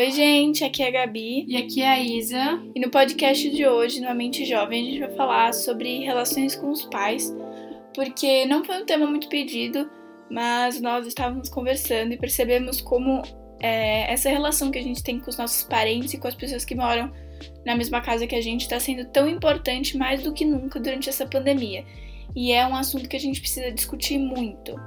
Oi, gente, aqui é a Gabi. E aqui é a Isa. E no podcast de hoje, no Mente Jovem, a gente vai falar sobre relações com os pais, porque não foi um tema muito pedido, mas nós estávamos conversando e percebemos como é, essa relação que a gente tem com os nossos parentes e com as pessoas que moram na mesma casa que a gente está sendo tão importante mais do que nunca durante essa pandemia. E é um assunto que a gente precisa discutir muito.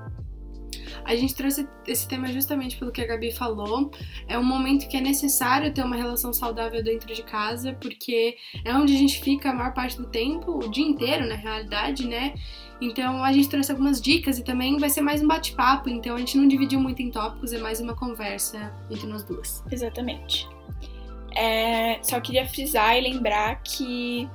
A gente trouxe esse tema justamente pelo que a Gabi falou. É um momento que é necessário ter uma relação saudável dentro de casa, porque é onde a gente fica a maior parte do tempo, o dia inteiro, na realidade, né? Então a gente trouxe algumas dicas e também vai ser mais um bate-papo, então a gente não dividiu muito em tópicos, é mais uma conversa entre nós duas. Exatamente. É, só queria frisar e lembrar que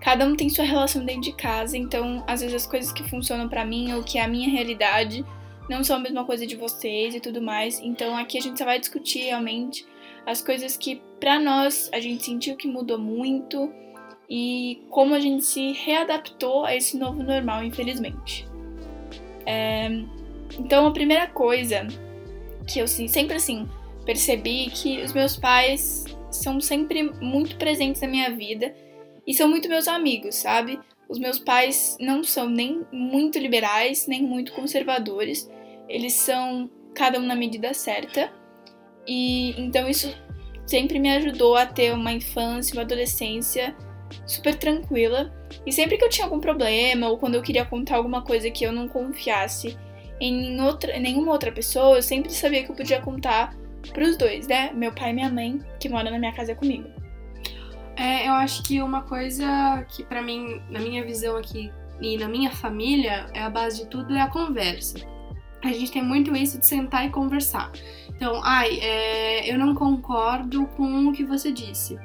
cada um tem sua relação dentro de casa, então às vezes as coisas que funcionam para mim ou que é a minha realidade não são a mesma coisa de vocês e tudo mais. Então aqui a gente só vai discutir realmente as coisas que para nós a gente sentiu que mudou muito e como a gente se readaptou a esse novo normal, infelizmente. É, então a primeira coisa que eu sempre assim percebi que os meus pais são sempre muito presentes na minha vida e são muito meus amigos, sabe? Os meus pais não são nem muito liberais, nem muito conservadores. Eles são cada um na medida certa. E então isso sempre me ajudou a ter uma infância, uma adolescência super tranquila. E sempre que eu tinha algum problema ou quando eu queria contar alguma coisa que eu não confiasse em, outra, em nenhuma outra pessoa, eu sempre sabia que eu podia contar pros dois, né? Meu pai e minha mãe, que moram na minha casa comigo. É, eu acho que uma coisa que para mim, na minha visão aqui e na minha família, é a base de tudo é a conversa. A gente tem muito isso de sentar e conversar. Então, ai, é, eu não concordo com o que você disse.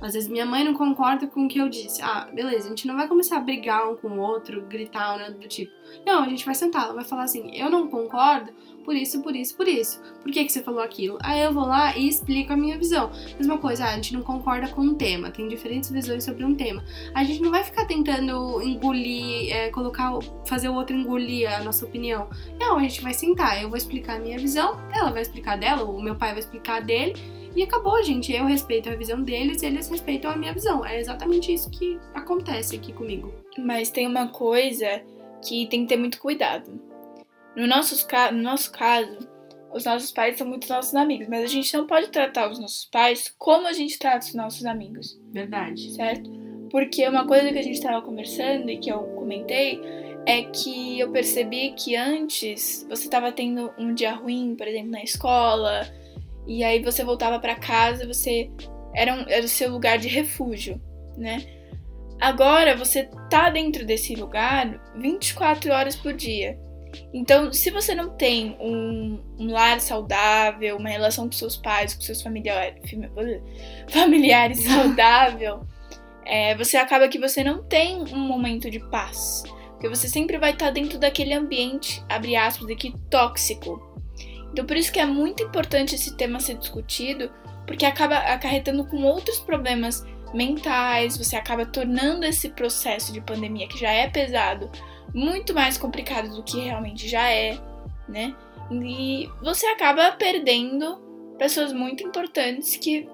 Às vezes minha mãe não concorda com o que eu disse. Ah, beleza, a gente não vai começar a brigar um com o outro, gritar nada do tipo. Não, a gente vai sentar, ela vai falar assim, eu não concordo por isso, por isso, por isso. Por que, que você falou aquilo? Aí eu vou lá e explico a minha visão. Mesma coisa, a gente não concorda com um tema, tem diferentes visões sobre um tema. A gente não vai ficar tentando engolir, é, colocar, fazer o outro engolir a nossa opinião. Não, a gente vai sentar, eu vou explicar a minha visão, ela vai explicar dela, o meu pai vai explicar dele e acabou, gente. Eu respeito a visão deles, eles respeitam a minha visão. É exatamente isso que acontece aqui comigo. Mas tem uma coisa que tem que ter muito cuidado. No, nossos, no nosso caso, os nossos pais são muito nossos amigos, mas a gente não pode tratar os nossos pais como a gente trata os nossos amigos. Verdade. Certo? Porque uma coisa que a gente estava conversando e que eu comentei é que eu percebi que antes você estava tendo um dia ruim, por exemplo, na escola, e aí você voltava para casa, você era, um, era o seu lugar de refúgio, né? Agora você tá dentro desse lugar 24 horas por dia. Então, se você não tem um, um lar saudável, uma relação com seus pais, com seus familiares, familiares saudável, é, você acaba que você não tem um momento de paz. Porque você sempre vai estar dentro daquele ambiente, abre aspas aqui, tóxico. Então por isso que é muito importante esse tema ser discutido, porque acaba acarretando com outros problemas mentais, você acaba tornando esse processo de pandemia que já é pesado muito mais complicado do que realmente já é, né? E você acaba perdendo pessoas muito importantes que,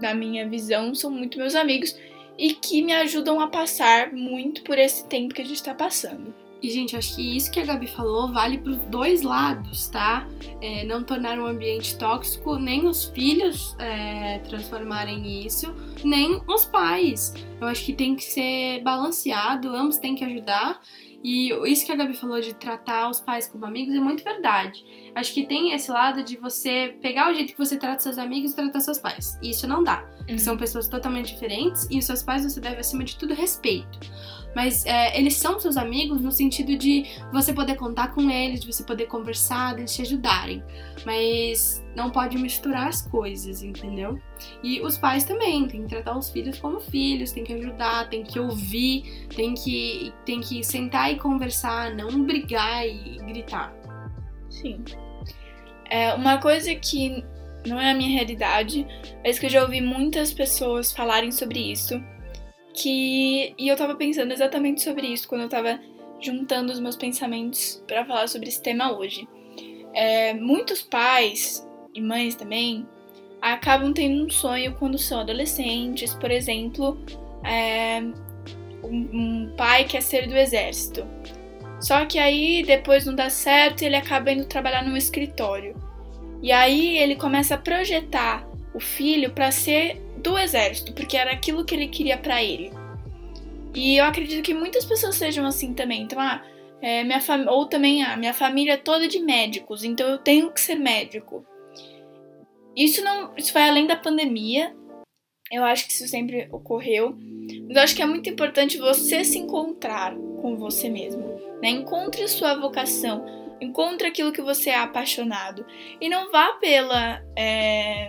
na minha visão, são muito meus amigos e que me ajudam a passar muito por esse tempo que a gente está passando. E, gente, acho que isso que a Gabi falou vale para os dois lados, tá? É, não tornar um ambiente tóxico, nem os filhos é, transformarem isso, nem os pais. Eu acho que tem que ser balanceado, ambos têm que ajudar. E isso que a Gabi falou de tratar os pais como amigos é muito verdade. Acho que tem esse lado de você pegar o jeito que você trata seus amigos e tratar seus pais. E isso não dá. Uhum. São pessoas totalmente diferentes e os seus pais você deve, acima de tudo, respeito mas é, eles são seus amigos no sentido de você poder contar com eles, de você poder conversar, de eles te ajudarem. Mas não pode misturar as coisas, entendeu? E os pais também, tem que tratar os filhos como filhos, tem que ajudar, tem que ouvir, tem que, tem que sentar e conversar, não brigar e gritar. Sim. É uma coisa que não é a minha realidade, mas que eu já ouvi muitas pessoas falarem sobre isso que e eu tava pensando exatamente sobre isso quando eu tava juntando os meus pensamentos para falar sobre esse tema hoje. É, muitos pais e mães também acabam tendo um sonho quando são adolescentes, por exemplo, é, um, um pai quer ser do exército. Só que aí depois não dá certo e ele acaba indo trabalhar num escritório. E aí ele começa a projetar o filho para ser do exército, porque era aquilo que ele queria para ele. E eu acredito que muitas pessoas sejam assim também. Então, ah, é, minha ou também a ah, minha família é toda de médicos, então eu tenho que ser médico. Isso não, isso vai além da pandemia. Eu acho que isso sempre ocorreu, mas eu acho que é muito importante você se encontrar com você mesmo, né? Encontre sua vocação, encontre aquilo que você é apaixonado e não vá pela é,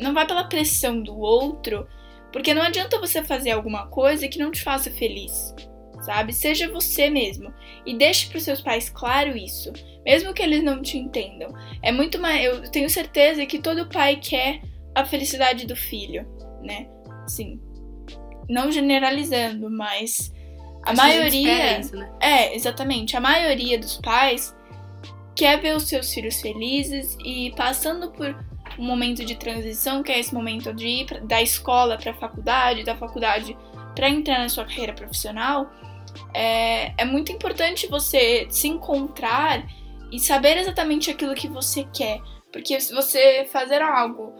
não vá pela pressão do outro, porque não adianta você fazer alguma coisa que não te faça feliz sabe? Seja você mesmo e deixe para os seus pais claro isso, mesmo que eles não te entendam. É muito mais, eu tenho certeza que todo pai quer a felicidade do filho, né? Sim. Não generalizando, mas a Acho maioria isso, né? É, exatamente. A maioria dos pais quer ver os seus filhos felizes e passando por um momento de transição, que é esse momento de ir pra, da escola para a faculdade, da faculdade para entrar na sua carreira profissional, é, é muito importante você se encontrar e saber exatamente aquilo que você quer. Porque se você fazer algo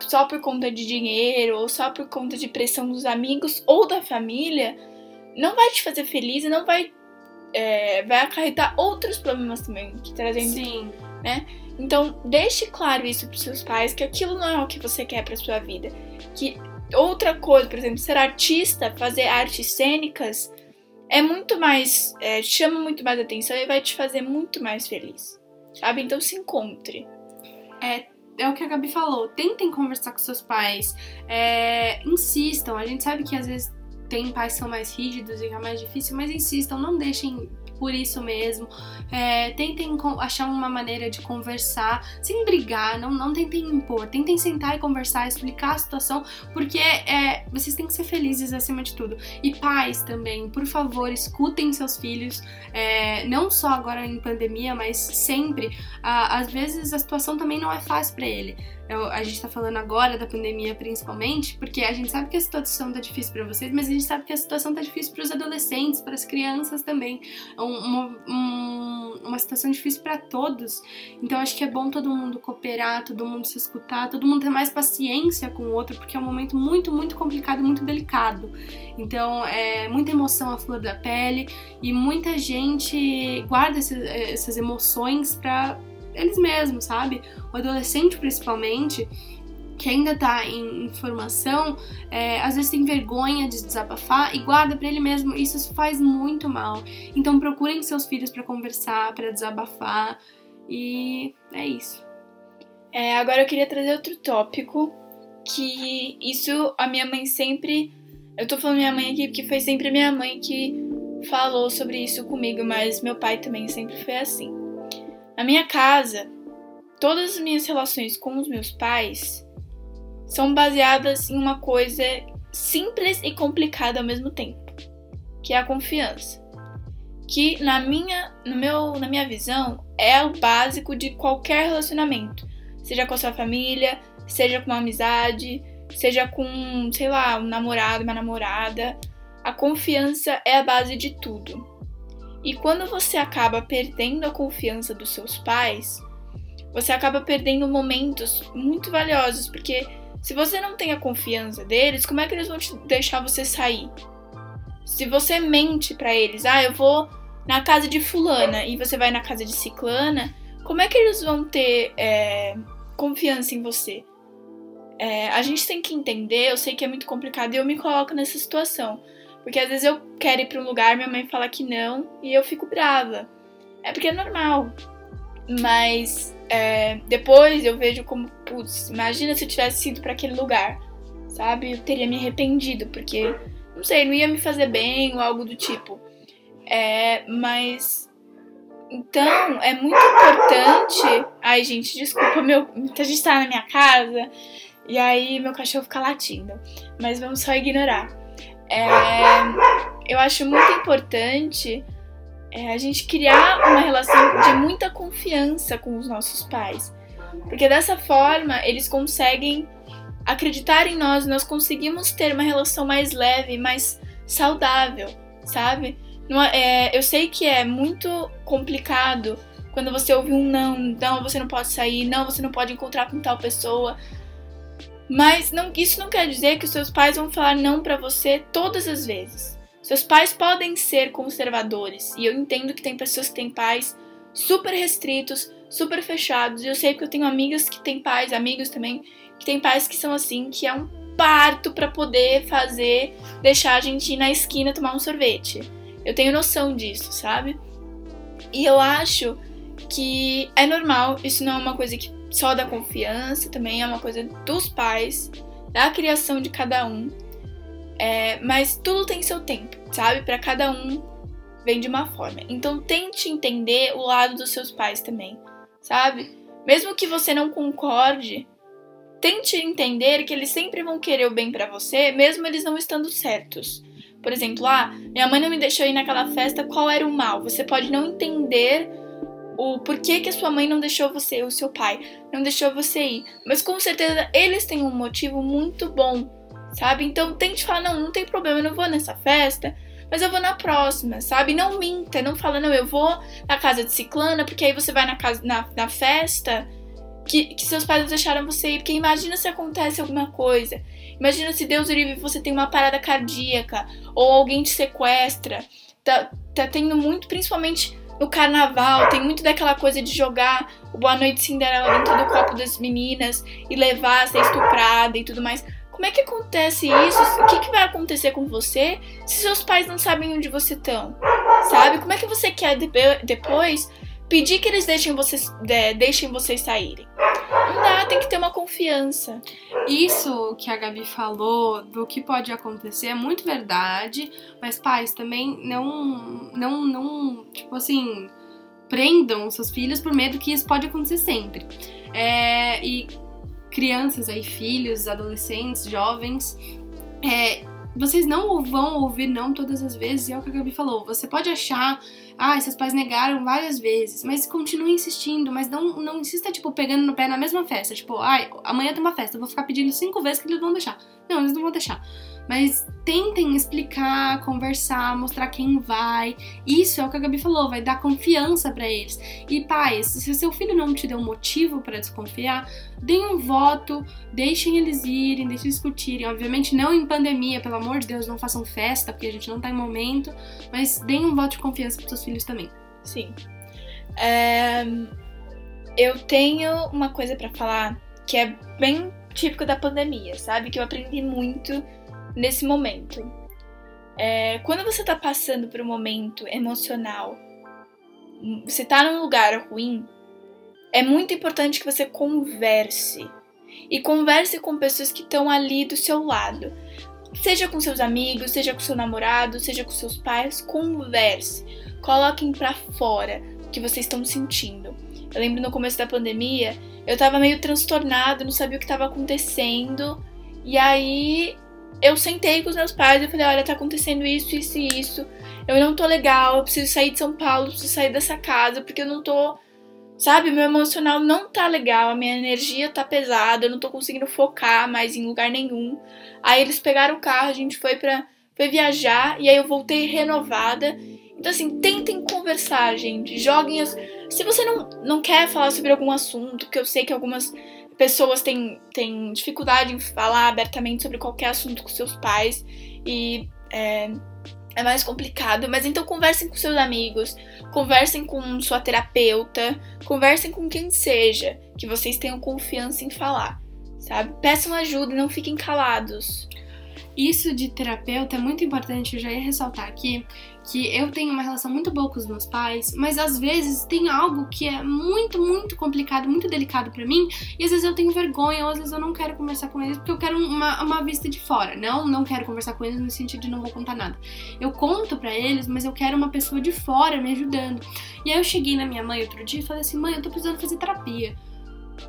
só por conta de dinheiro ou só por conta de pressão dos amigos ou da família, não vai te fazer feliz e não vai é, vai acarretar outros problemas também que trazem, Sim. né? Então deixe claro isso para seus pais que aquilo não é o que você quer para sua vida, que outra coisa, por exemplo, ser artista, fazer artes cênicas é muito mais. É, chama muito mais atenção e vai te fazer muito mais feliz. Sabe? Então se encontre. É, é o que a Gabi falou. Tentem conversar com seus pais. É, insistam. A gente sabe que às vezes tem pais que são mais rígidos e que é mais difícil, mas insistam, não deixem por isso mesmo. É, tentem achar uma maneira de conversar, sem brigar, não, não tentem impor. Tentem sentar e conversar, explicar a situação, porque é, vocês têm que ser felizes acima de tudo. E pais também, por favor, escutem seus filhos, é, não só agora em pandemia, mas sempre. às vezes a situação também não é fácil para ele eu, a gente tá falando agora da pandemia principalmente, porque a gente sabe que a situação tá difícil para vocês, mas a gente sabe que a situação tá difícil para os adolescentes, para as crianças também. É uma, um, uma situação difícil para todos. Então acho que é bom todo mundo cooperar, todo mundo se escutar, todo mundo ter mais paciência com o outro, porque é um momento muito, muito complicado, muito delicado. Então é muita emoção à flor da pele e muita gente guarda esses, essas emoções para eles mesmos, sabe? O adolescente, principalmente, que ainda tá em, formação, é, às vezes tem vergonha de desabafar e guarda para ele mesmo. Isso faz muito mal. Então procurem seus filhos para conversar, para desabafar e é isso. É, agora eu queria trazer outro tópico que isso a minha mãe sempre, eu tô falando minha mãe aqui porque foi sempre minha mãe que falou sobre isso comigo, mas meu pai também sempre foi assim. Na minha casa, todas as minhas relações com os meus pais são baseadas em uma coisa simples e complicada ao mesmo tempo, que é a confiança. Que na minha, no meu, na minha visão é o básico de qualquer relacionamento, seja com a sua família, seja com uma amizade, seja com, sei lá, um namorado, uma namorada. A confiança é a base de tudo. E quando você acaba perdendo a confiança dos seus pais, você acaba perdendo momentos muito valiosos, porque se você não tem a confiança deles, como é que eles vão te deixar você sair? Se você mente para eles, ah, eu vou na casa de fulana e você vai na casa de ciclana, como é que eles vão ter é, confiança em você? É, a gente tem que entender, eu sei que é muito complicado e eu me coloco nessa situação. Porque às vezes eu quero ir para um lugar, minha mãe fala que não e eu fico brava. É porque é normal. Mas é, depois eu vejo como, putz, imagina se eu tivesse ido para aquele lugar, sabe? Eu teria me arrependido, porque, não sei, não ia me fazer bem ou algo do tipo. É, mas. Então, é muito importante. Ai, gente, desculpa, meu, a gente tá na minha casa e aí meu cachorro fica latindo. Mas vamos só ignorar. É, eu acho muito importante é, a gente criar uma relação de muita confiança com os nossos pais. Porque dessa forma eles conseguem acreditar em nós, nós conseguimos ter uma relação mais leve, mais saudável, sabe? É, eu sei que é muito complicado quando você ouve um não, não, você não pode sair, não, você não pode encontrar com tal pessoa. Mas não, isso não quer dizer que os seus pais vão falar não para você todas as vezes. Seus pais podem ser conservadores, e eu entendo que tem pessoas que têm pais super restritos, super fechados, e eu sei que eu tenho amigas que têm pais, amigos também, que têm pais que são assim, que é um parto para poder fazer, deixar a gente ir na esquina tomar um sorvete. Eu tenho noção disso, sabe? E eu acho que é normal, isso não é uma coisa que só da confiança, também é uma coisa dos pais, da criação de cada um. É, mas tudo tem seu tempo, sabe? Para cada um vem de uma forma. Então tente entender o lado dos seus pais também, sabe? Mesmo que você não concorde, tente entender que eles sempre vão querer o bem para você, mesmo eles não estando certos. Por exemplo, ah, minha mãe não me deixou ir naquela festa, qual era o mal? Você pode não entender o porquê que a sua mãe não deixou você, o seu pai não deixou você ir, mas com certeza eles têm um motivo muito bom, sabe? Então tente falar, não, não tem problema, eu não vou nessa festa, mas eu vou na próxima, sabe? Não minta, não fala, não, eu vou na casa de ciclana, porque aí você vai na, casa, na, na festa que, que seus pais deixaram você ir, porque imagina se acontece alguma coisa, imagina se Deus livre você tem uma parada cardíaca, ou alguém te sequestra, tá, tá tendo muito, principalmente no carnaval, tem muito daquela coisa de jogar o Boa Noite Cinderela dentro do copo das meninas e levar a ser estuprada e tudo mais. Como é que acontece isso? O que, que vai acontecer com você se seus pais não sabem onde você estão? Sabe? Como é que você quer depois pedir que eles deixem vocês, deixem vocês saírem? Não dá, tem que ter uma confiança. Isso que a Gabi falou do que pode acontecer é muito verdade, mas pais também não, não, não, tipo assim, prendam seus filhos por medo que isso pode acontecer sempre. É, e crianças aí, filhos, adolescentes, jovens, é, vocês não vão ouvir não todas as vezes, e é o que a Gabi falou. Você pode achar ah, seus pais negaram várias vezes, mas continue insistindo, mas não, não insista, tipo, pegando no pé na mesma festa. Tipo, ai, amanhã tem uma festa, eu vou ficar pedindo cinco vezes que eles vão deixar. Não, eles não vão deixar. Mas tentem explicar, conversar, mostrar quem vai. Isso é o que a Gabi falou, vai dar confiança para eles. E pais, se seu filho não te deu motivo para desconfiar, deem um voto, deixem eles irem, deixem discutirem. Obviamente não em pandemia, pelo amor de Deus, não façam festa, porque a gente não tá em momento, mas deem um voto de confiança para seus filhos também. Sim. É... Eu tenho uma coisa para falar que é bem típico da pandemia, sabe? Que eu aprendi muito nesse momento. É, quando você tá passando por um momento emocional, você tá num lugar ruim, é muito importante que você converse. E converse com pessoas que estão ali do seu lado. Seja com seus amigos, seja com seu namorado, seja com seus pais, converse. Coloquem para fora o que vocês estão sentindo. Eu lembro no começo da pandemia, eu tava meio transtornado, não sabia o que estava acontecendo. E aí eu sentei com os meus pais e falei, olha, tá acontecendo isso, isso e isso. Eu não tô legal, eu preciso sair de São Paulo, preciso sair dessa casa, porque eu não tô. Sabe, meu emocional não tá legal, a minha energia tá pesada, eu não tô conseguindo focar mais em lugar nenhum. Aí eles pegaram o carro, a gente foi pra foi viajar e aí eu voltei renovada. Então, assim, tentem conversar, gente. Joguem as. Se você não, não quer falar sobre algum assunto, que eu sei que algumas pessoas têm, têm dificuldade em falar abertamente sobre qualquer assunto com seus pais e é, é mais complicado. Mas então conversem com seus amigos, conversem com sua terapeuta, conversem com quem seja que vocês tenham confiança em falar, sabe? Peçam ajuda, não fiquem calados. Isso de terapeuta é muito importante, eu já ia ressaltar aqui que eu tenho uma relação muito boa com os meus pais, mas às vezes tem algo que é muito, muito complicado, muito delicado para mim, e às vezes eu tenho vergonha, ou às vezes eu não quero conversar com eles porque eu quero uma, uma vista de fora. Não, não quero conversar com eles no sentido de não vou contar nada. Eu conto para eles, mas eu quero uma pessoa de fora me ajudando. E aí eu cheguei na minha mãe outro dia e falei assim: mãe, eu tô precisando fazer terapia.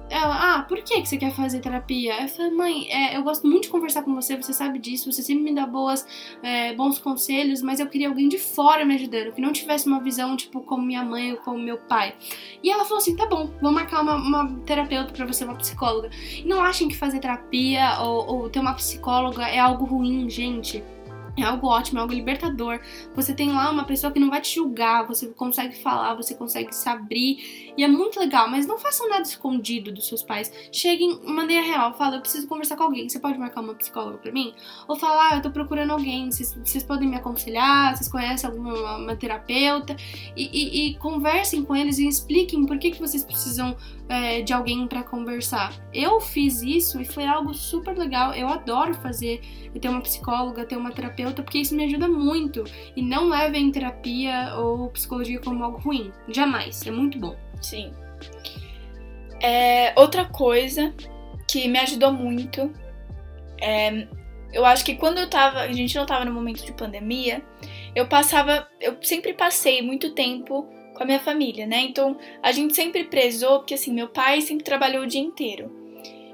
Ela, ah, por que, que você quer fazer terapia? Eu falei, mãe, é, eu gosto muito de conversar com você, você sabe disso, você sempre me dá boas, é, bons conselhos, mas eu queria alguém de fora me ajudando, que não tivesse uma visão, tipo, como minha mãe ou como meu pai. E ela falou assim: tá bom, vou marcar uma, uma terapeuta pra você, uma psicóloga. E não achem que fazer terapia ou, ou ter uma psicóloga é algo ruim, gente. É algo ótimo, é algo libertador. Você tem lá uma pessoa que não vai te julgar, você consegue falar, você consegue se abrir. E é muito legal, mas não façam nada escondido dos seus pais. Cheguem de maneira real, fala, eu preciso conversar com alguém. Você pode marcar uma psicóloga pra mim? Ou falar, ah, eu tô procurando alguém, vocês, vocês podem me aconselhar, vocês conhecem alguma uma terapeuta? E, e, e, conversem com eles e expliquem por que, que vocês precisam é, de alguém para conversar. Eu fiz isso e foi algo super legal. Eu adoro fazer, ter uma psicóloga, ter uma terapeuta, porque isso me ajuda muito. E não levem terapia ou psicologia como algo ruim. Jamais. É muito bom. Sim. É, outra coisa que me ajudou muito é, eu acho que quando eu tava, a gente não tava no momento de pandemia, eu passava, eu sempre passei muito tempo com a minha família, né? Então a gente sempre prezou, porque assim, meu pai sempre trabalhou o dia inteiro.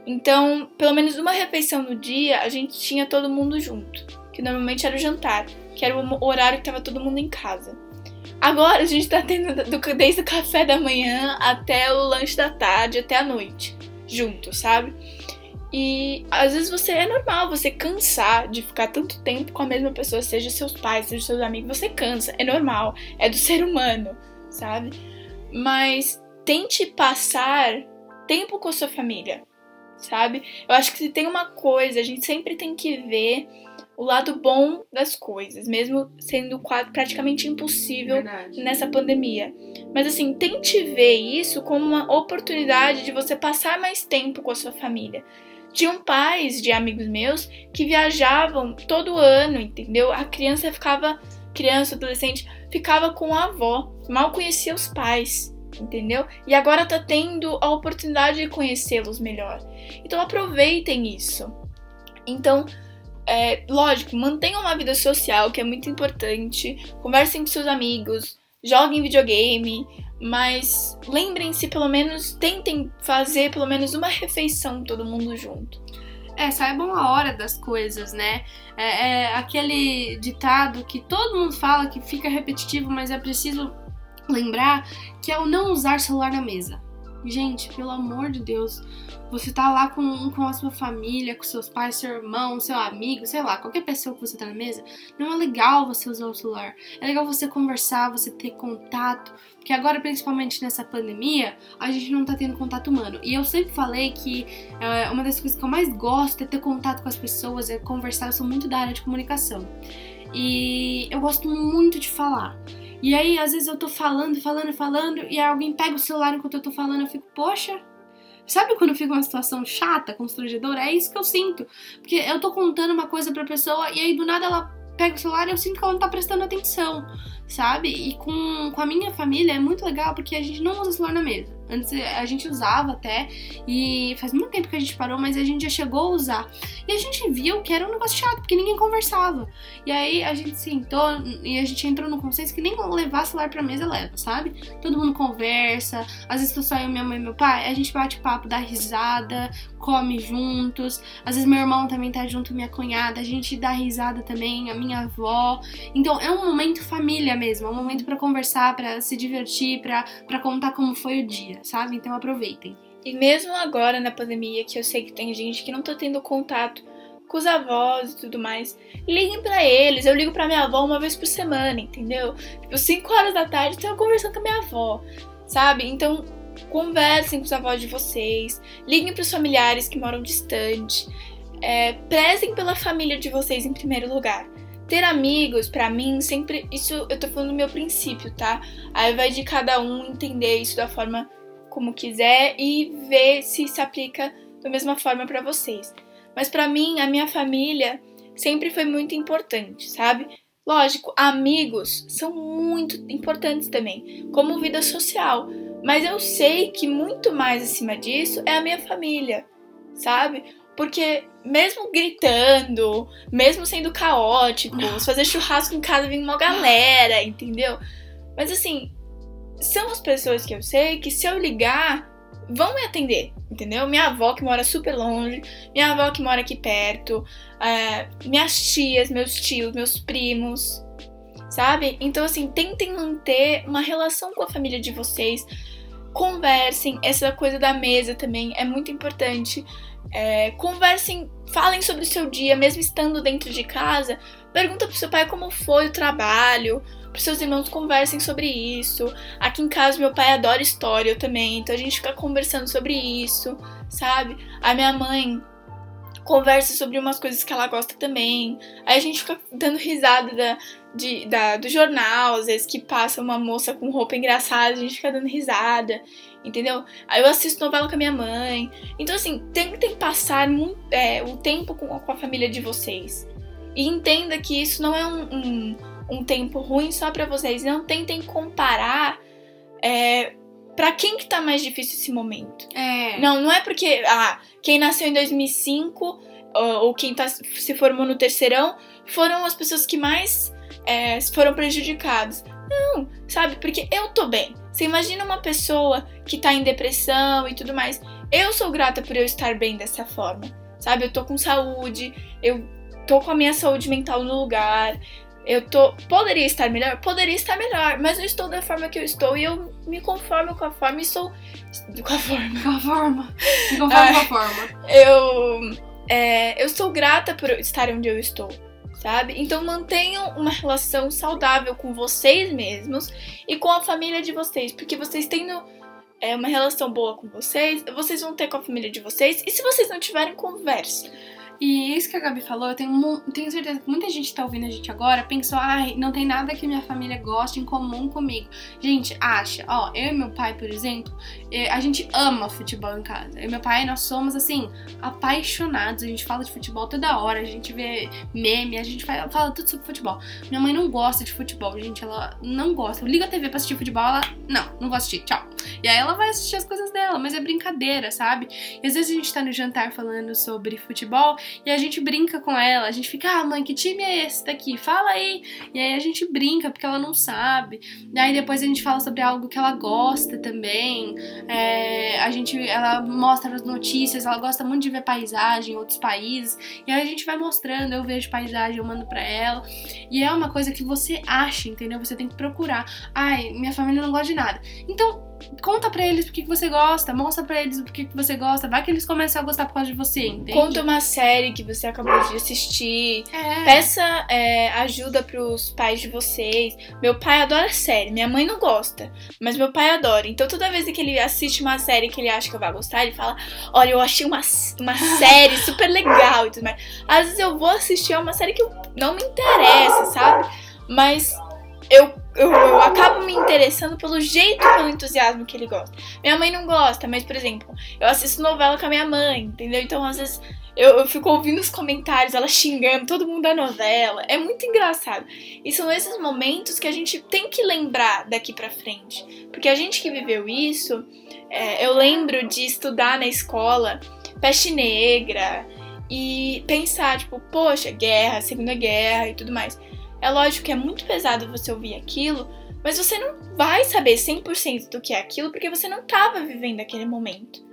Então, pelo menos uma refeição no dia, a gente tinha todo mundo junto, que normalmente era o jantar, que era o horário que tava todo mundo em casa. Agora a gente tá tendo desde o café da manhã até o lanche da tarde, até a noite, junto, sabe? E às vezes você é normal você cansar de ficar tanto tempo com a mesma pessoa, seja seus pais, seja seus amigos, você cansa, é normal, é do ser humano sabe? Mas tente passar tempo com a sua família, sabe? Eu acho que se tem uma coisa, a gente sempre tem que ver o lado bom das coisas, mesmo sendo praticamente impossível Verdade. nessa pandemia. Mas assim, tente ver isso como uma oportunidade de você passar mais tempo com a sua família. Tinham pais de amigos meus que viajavam todo ano, entendeu? A criança ficava, criança, adolescente, ficava com a avó, mal conhecia os pais, entendeu? E agora tá tendo a oportunidade de conhecê-los melhor. Então aproveitem isso. Então, é, lógico, mantenham uma vida social, que é muito importante. Conversem com seus amigos, joguem videogame, mas lembrem-se, pelo menos, tentem fazer pelo menos uma refeição todo mundo junto. É, saibam a hora das coisas, né? É, é, aquele ditado que todo mundo fala que fica repetitivo, mas é preciso lembrar que é o não usar celular na mesa. Gente, pelo amor de Deus, você tá lá com, com a sua família, com seus pais, seu irmão, seu amigo, sei lá, qualquer pessoa que você tá na mesa, não é legal você usar o celular. É legal você conversar, você ter contato, porque agora, principalmente nessa pandemia, a gente não tá tendo contato humano. E eu sempre falei que é, uma das coisas que eu mais gosto é ter contato com as pessoas, é conversar. Eu sou muito da área de comunicação. E eu gosto muito de falar. E aí, às vezes eu tô falando, falando, falando, e alguém pega o celular enquanto eu tô falando, eu fico, poxa. Sabe quando fica uma situação chata, constrangedora? É isso que eu sinto. Porque eu tô contando uma coisa pra pessoa e aí do nada ela pega o celular e eu sinto que ela não tá prestando atenção, sabe? E com, com a minha família é muito legal porque a gente não usa celular na mesa. Antes a gente usava até, e faz muito tempo que a gente parou, mas a gente já chegou a usar. E a gente viu que era um negócio chato, porque ninguém conversava. E aí a gente sentou e a gente entrou no consenso que nem levar celular pra mesa leva, sabe? Todo mundo conversa, às vezes tô só eu, minha mãe e meu pai, a gente bate papo, dá risada, come juntos. Às vezes meu irmão também tá junto, minha cunhada, a gente dá risada também, a minha avó. Então é um momento família mesmo, é um momento para conversar, para se divertir, para contar como foi o dia sabe? Então aproveitem. E mesmo agora na pandemia, que eu sei que tem gente que não tá tendo contato com os avós e tudo mais, liguem para eles. Eu ligo para minha avó uma vez por semana, entendeu? Tipo, 5 horas da tarde, então eu conversando com a minha avó, sabe? Então, conversem com os avós de vocês, liguem para os familiares que moram distante, é, prezem pela família de vocês em primeiro lugar. Ter amigos, para mim, sempre. Isso eu tô falando do meu princípio, tá? Aí vai de cada um entender isso da forma como quiser e ver se se aplica da mesma forma para vocês. Mas para mim, a minha família sempre foi muito importante, sabe? Lógico, amigos são muito importantes também, como vida social. Mas eu sei que muito mais acima disso é a minha família, sabe? Porque mesmo gritando, mesmo sendo caótico, fazer churrasco em casa vem uma galera, entendeu? Mas assim, são as pessoas que eu sei que se eu ligar, vão me atender, entendeu? Minha avó que mora super longe, minha avó que mora aqui perto, é, minhas tias, meus tios, meus primos, sabe? Então, assim, tentem manter uma relação com a família de vocês. Conversem, essa coisa da mesa também é muito importante. É, conversem, falem sobre o seu dia, mesmo estando dentro de casa. Pergunta pro seu pai como foi o trabalho, pros seus irmãos conversem sobre isso. Aqui em casa meu pai adora história eu também, então a gente fica conversando sobre isso, sabe? A minha mãe conversa sobre umas coisas que ela gosta também. Aí a gente fica dando risada da, de, da, do jornal, às vezes que passa uma moça com roupa engraçada, a gente fica dando risada, entendeu? Aí eu assisto novela com a minha mãe. Então, assim, tentem passar muito, é, o tempo com, com, a família de vocês. E entenda que isso não é um, um, um tempo ruim só para vocês. Não tentem comparar. É, para quem que tá mais difícil esse momento? É. Não, não é porque ah, quem nasceu em 2005 ou quem tá, se formou no terceirão foram as pessoas que mais é, foram prejudicados. Não, sabe? Porque eu tô bem. Você imagina uma pessoa que tá em depressão e tudo mais. Eu sou grata por eu estar bem dessa forma, sabe? Eu tô com saúde, eu tô com a minha saúde mental no lugar. Eu tô. Poderia estar melhor? Poderia estar melhor, mas eu estou da forma que eu estou e eu me conformo com a forma e sou. Com a forma. Com a forma. Me conformo com a forma. Eu. É, eu sou grata por estar onde eu estou sabe? Então mantenham uma relação saudável com vocês mesmos e com a família de vocês, porque vocês tendo é, uma relação boa com vocês, vocês vão ter com a família de vocês, e se vocês não tiverem, conversa. E isso que a Gabi falou, eu tenho, tenho certeza que muita gente tá ouvindo a gente agora pensou, ai, não tem nada que minha família goste em comum comigo. Gente, acha, ó, eu e meu pai, por exemplo, é, a gente ama futebol em casa. Eu e meu pai, nós somos, assim, apaixonados. A gente fala de futebol toda hora, a gente vê meme, a gente fala, fala tudo sobre futebol. Minha mãe não gosta de futebol, gente, ela não gosta. Liga a TV pra assistir futebol, ela, não, não vou assistir, tchau. E aí ela vai assistir as coisas dela, mas é brincadeira, sabe? E às vezes a gente tá no jantar falando sobre futebol e a gente brinca com ela, a gente fica, ah, mãe, que time é esse daqui? Fala aí. E aí a gente brinca porque ela não sabe. E aí depois a gente fala sobre algo que ela gosta também. É, a gente, ela mostra as notícias, ela gosta muito de ver paisagem em outros países. E aí a gente vai mostrando, eu vejo paisagem, eu mando pra ela. E é uma coisa que você acha, entendeu? Você tem que procurar. Ai, minha família não gosta de nada. Então, conta pra eles por que você gosta, mostra pra eles por que você gosta, vai que eles começam a gostar por causa de você, entende? Conta uma série que você acabou de assistir, é. peça é, ajuda pros pais de vocês. Meu pai adora série, minha mãe não gosta, mas meu pai adora. Então toda vez que ele assiste uma série que ele acha que eu vou gostar, ele fala: Olha, eu achei uma, uma série super legal e tudo mais. Às vezes eu vou assistir a uma série que não me interessa, sabe? Mas eu, eu, eu, acabo me interessando pelo jeito, pelo entusiasmo que ele gosta. Minha mãe não gosta, mas, por exemplo, eu assisto novela com a minha mãe, entendeu? Então, às vezes, eu, eu fico ouvindo os comentários, ela xingando todo mundo da novela. É muito engraçado. E são esses momentos que a gente tem que lembrar daqui pra frente. Porque a gente que viveu isso, é, eu lembro de estudar na escola peste negra e pensar, tipo, poxa, guerra, Segunda Guerra e tudo mais. É lógico que é muito pesado você ouvir aquilo, mas você não vai saber 100% do que é aquilo porque você não estava vivendo aquele momento.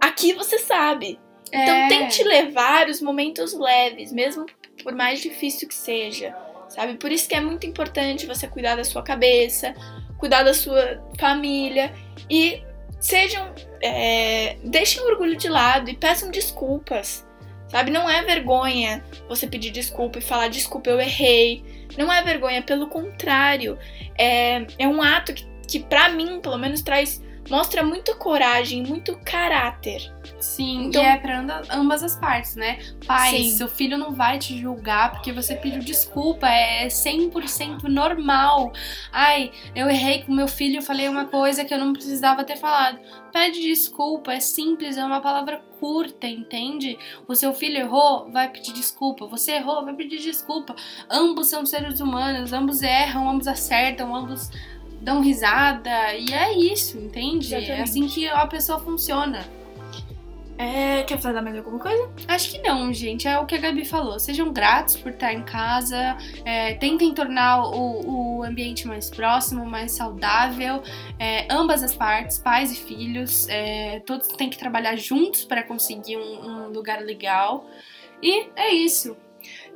Aqui você sabe. Então É. tente levar os momentos leves, mesmo por mais difícil que seja, sabe? Por isso que é muito importante você cuidar da sua cabeça, cuidar da sua família e sejam, é, deixem o orgulho de lado e peçam desculpas, sabe? Não é vergonha você pedir desculpa e falar desculpa, eu errei. Não é vergonha, pelo contrário, é, é um ato que, que para mim, pelo menos, traz mostra muita coragem, muito caráter. Sim, Então- e é pra ambas as partes, né? Pai, Sim. seu filho não vai te julgar porque você pediu desculpa, é 100% normal. Ai, eu errei com meu filho, eu falei uma coisa que eu não precisava ter falado. Pede desculpa, é simples, é uma palavra curta, entende? O seu filho errou, vai pedir desculpa. Você errou, vai pedir desculpa. Ambos são seres humanos, ambos erram, ambos acertam, ambos dão risada. E é isso, entende? É Exatamente. assim que a pessoa funciona. É, quer falar mais alguma coisa? Acho que não, gente. É o que a Gabi falou. Sejam gratos por estar em casa. É, tentem tornar o, o, ambiente mais próximo, mais saudável. É, ambas as partes, pais e filhos. É, todos têm que trabalhar juntos para conseguir um, um lugar legal. E é isso.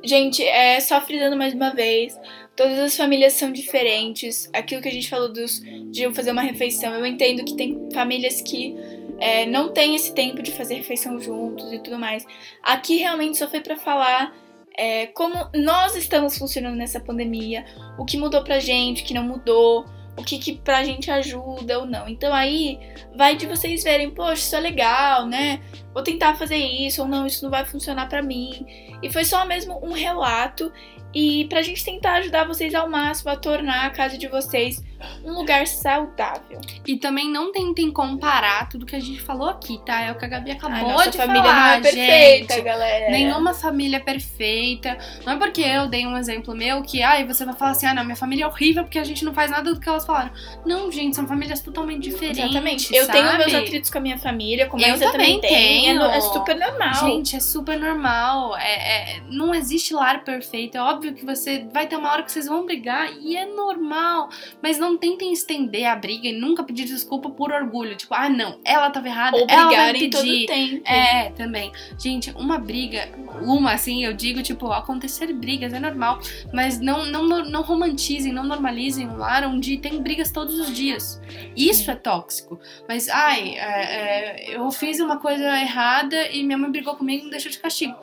Gente, é só frisando mais uma vez, todas as famílias são diferentes. Aquilo que a gente falou dos, de fazer uma refeição, eu entendo que tem famílias que é, não tem esse tempo de fazer refeição juntos e tudo mais. Aqui realmente só foi para falar é, como nós estamos funcionando nessa pandemia, o que mudou pra gente, o que não mudou, o que, que pra gente ajuda ou não. Então aí vai de vocês verem, poxa, isso é legal, né? Vou tentar fazer isso ou não, isso não vai funcionar para mim. E foi só mesmo um relato e pra gente tentar ajudar vocês ao máximo a tornar a casa de vocês um lugar saudável. E também não tentem comparar tudo que a gente falou aqui, tá? É o que a Gabi acabou Ai, nossa de família falar, não é perfeita, gente. galera. Nenhuma família é perfeita. Não é porque eu dei um exemplo meu que, ai, você vai falar assim, ah, não, minha família é horrível porque a gente não faz nada do que elas falaram. Não, gente, são famílias totalmente diferentes. Exatamente. Eu sabe? tenho meus atritos com a minha família, como Eu você também também tem. É, tenho. é super normal. Gente, é super normal. É, é- não existe lar perfeito. É óbvio que você vai ter uma hora que vocês vão brigar e é normal. Mas não tentem estender a briga e nunca pedir desculpa por orgulho. Tipo, ah, não, ela tava errada, Ou ela vai brigarem todo pedir. tempo. É, também. Gente, uma briga, uma assim, eu digo, tipo, acontecer brigas é normal, mas não, não, não romantizem, não normalizem um lar onde tem brigas todos os dias. Isso é tóxico. Mas, ai, é, é, eu fiz uma coisa errada e minha mãe brigou comigo e me deixou de castigo.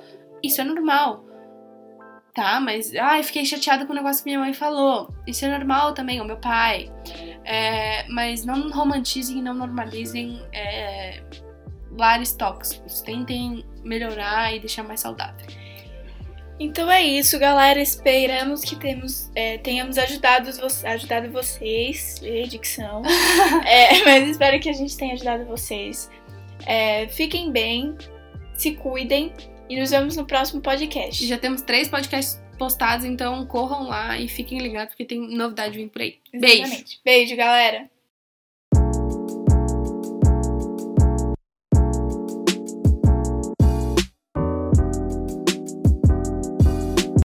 Isso é normal. Tá, mas, ai, fiquei chateada com o negócio que minha mãe falou. Isso é normal também, o meu pai. É, mas não romantizem e não normalizem é, lares tóxicos. Tentem melhorar e deixar mais saudável. Então é isso, galera. Esperamos que temos, é, tenhamos ajudado, ajudado vocês. Ê, dicção. É, mas espero que a gente tenha ajudado vocês. É, fiquem bem, se cuidem e nos vemos no próximo podcast. Já temos três podcasts postados, então corram lá e fiquem ligados porque tem novidade vindo por aí. Beijo! Exatamente. Beijo, galera.